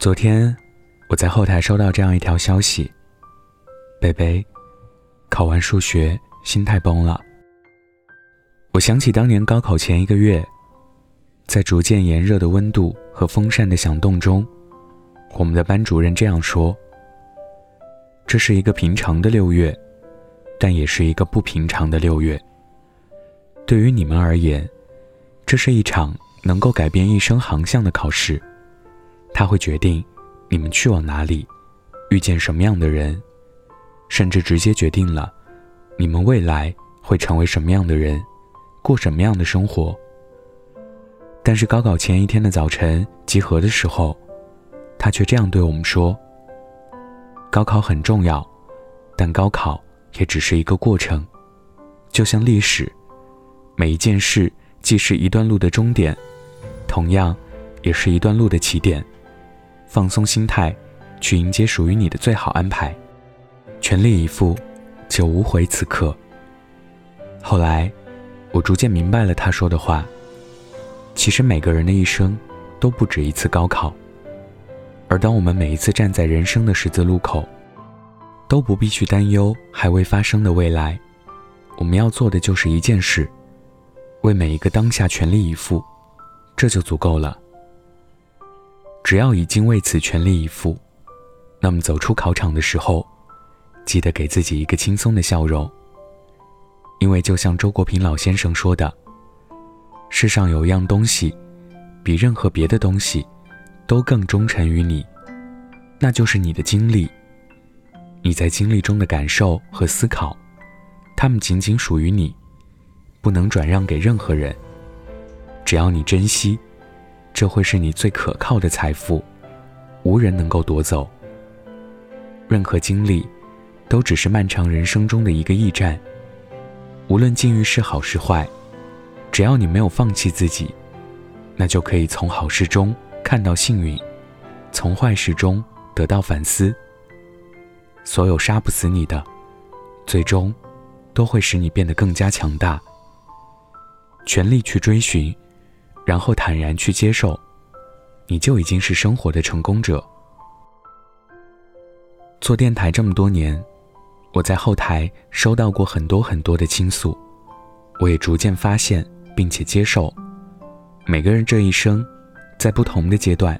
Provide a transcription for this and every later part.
昨天，我在后台收到这样一条消息：贝贝考完数学，心态崩了。我想起当年高考前一个月，在逐渐炎热的温度和风扇的响动中，我们的班主任这样说：“这是一个平常的六月，但也是一个不平常的六月。对于你们而言，这是一场能够改变一生航向的考试。”他会决定你们去往哪里，遇见什么样的人，甚至直接决定了你们未来会成为什么样的人，过什么样的生活。但是高考前一天的早晨集合的时候，他却这样对我们说：“高考很重要，但高考也只是一个过程，就像历史，每一件事既是一段路的终点，同样也是一段路的起点。”放松心态，去迎接属于你的最好安排，全力以赴，就无悔此刻。后来，我逐渐明白了他说的话。其实每个人的一生都不止一次高考，而当我们每一次站在人生的十字路口，都不必去担忧还未发生的未来。我们要做的就是一件事，为每一个当下全力以赴，这就足够了。只要已经为此全力以赴，那么走出考场的时候，记得给自己一个轻松的笑容。因为就像周国平老先生说的：“世上有一样东西，比任何别的东西都更忠诚于你，那就是你的经历。你在经历中的感受和思考，它们仅仅属于你，不能转让给任何人。只要你珍惜。”这会是你最可靠的财富，无人能够夺走。任何经历，都只是漫长人生中的一个驿站。无论境遇是好是坏，只要你没有放弃自己，那就可以从好事中看到幸运，从坏事中得到反思。所有杀不死你的，最终都会使你变得更加强大。全力去追寻。然后坦然去接受，你就已经是生活的成功者。做电台这么多年，我在后台收到过很多很多的倾诉，我也逐渐发现并且接受，每个人这一生，在不同的阶段，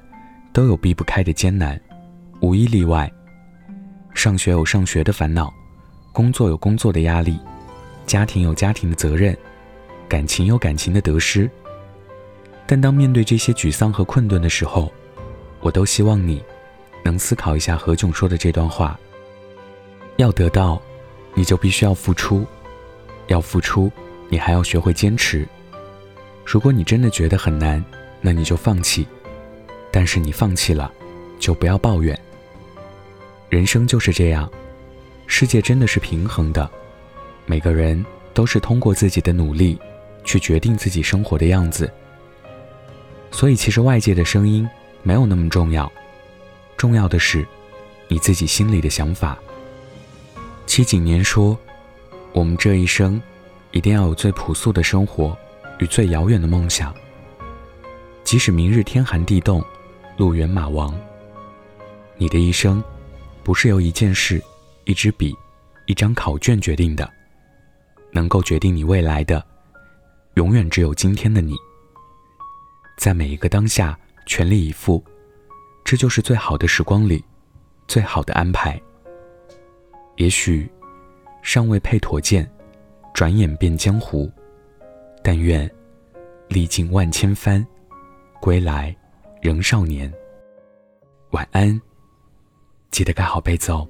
都有避不开的艰难，无一例外。上学有上学的烦恼，工作有工作的压力，家庭有家庭的责任，感情有感情的得失。但当面对这些沮丧和困顿的时候，我都希望你能思考一下何炅说的这段话：要得到，你就必须要付出；要付出，你还要学会坚持。如果你真的觉得很难，那你就放弃。但是你放弃了，就不要抱怨。人生就是这样，世界真的是平衡的，每个人都是通过自己的努力去决定自己生活的样子。所以，其实外界的声音没有那么重要，重要的是你自己心里的想法。七景年说：“我们这一生一定要有最朴素的生活与最遥远的梦想。即使明日天寒地冻，路远马亡，你的一生不是由一件事、一支笔、一张考卷决定的，能够决定你未来的，永远只有今天的你。”在每一个当下全力以赴，这就是最好的时光里最好的安排。也许尚未配妥剑，转眼变江湖。但愿历尽万千帆，归来仍少年。晚安，记得盖好被子哦。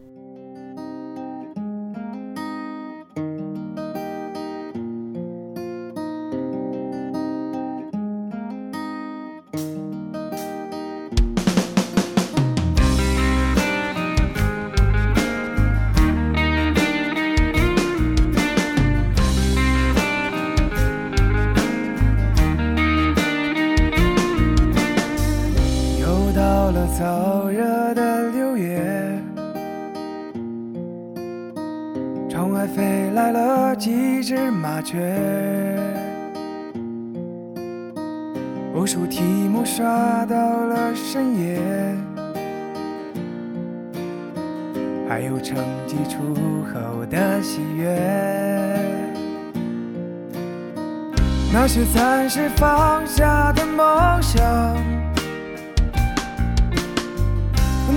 一只麻雀，无数题目刷到了深夜，还有成绩出后的喜悦。那些暂时放下的梦想，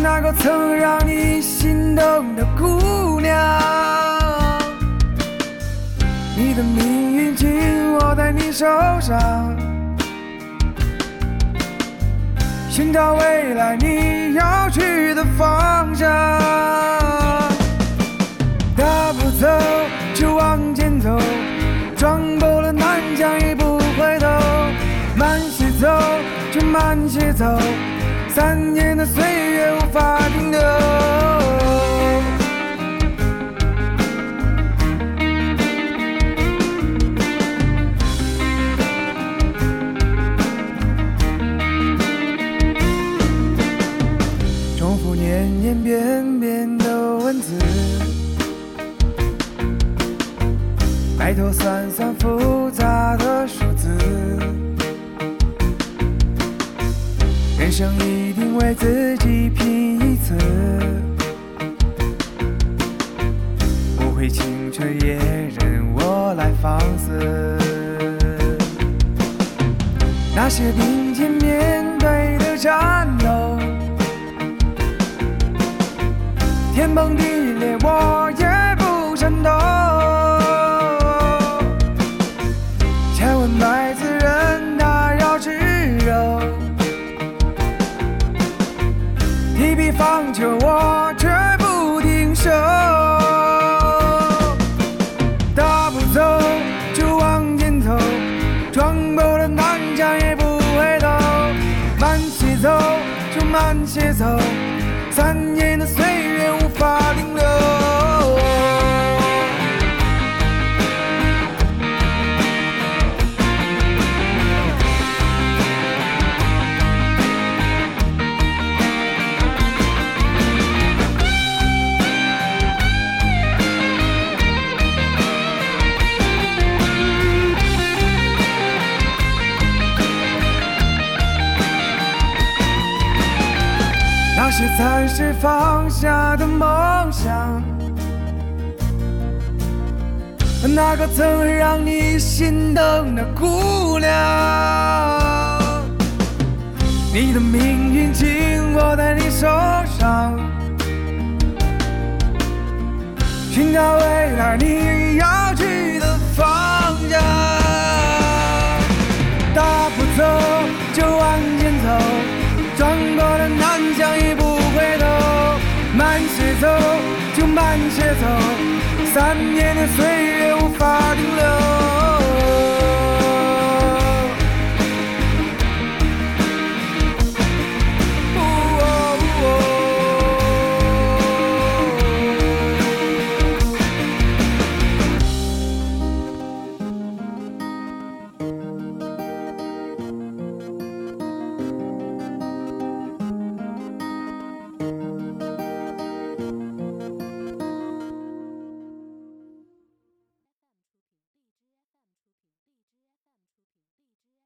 那个曾让你心动的姑娘，你的命运紧握在你手上，寻找未来你要去的方向，大步走就往前走。撞破了南墙也不回头，慢些走就慢些走，三年的岁月无法停留。埋头算算复杂的数字，人生一定为自己拼一次，不会青春也任我来放肆。那些并肩面对的战斗，天崩地裂我也望着，我却不停手。大步走就往前走，撞破了南墙也不回头。慢些走就慢些走，三年的岁些暂时放下的梦想，那个曾让你心动的姑娘，你的命运紧握在你手上，寻找未来你要慢些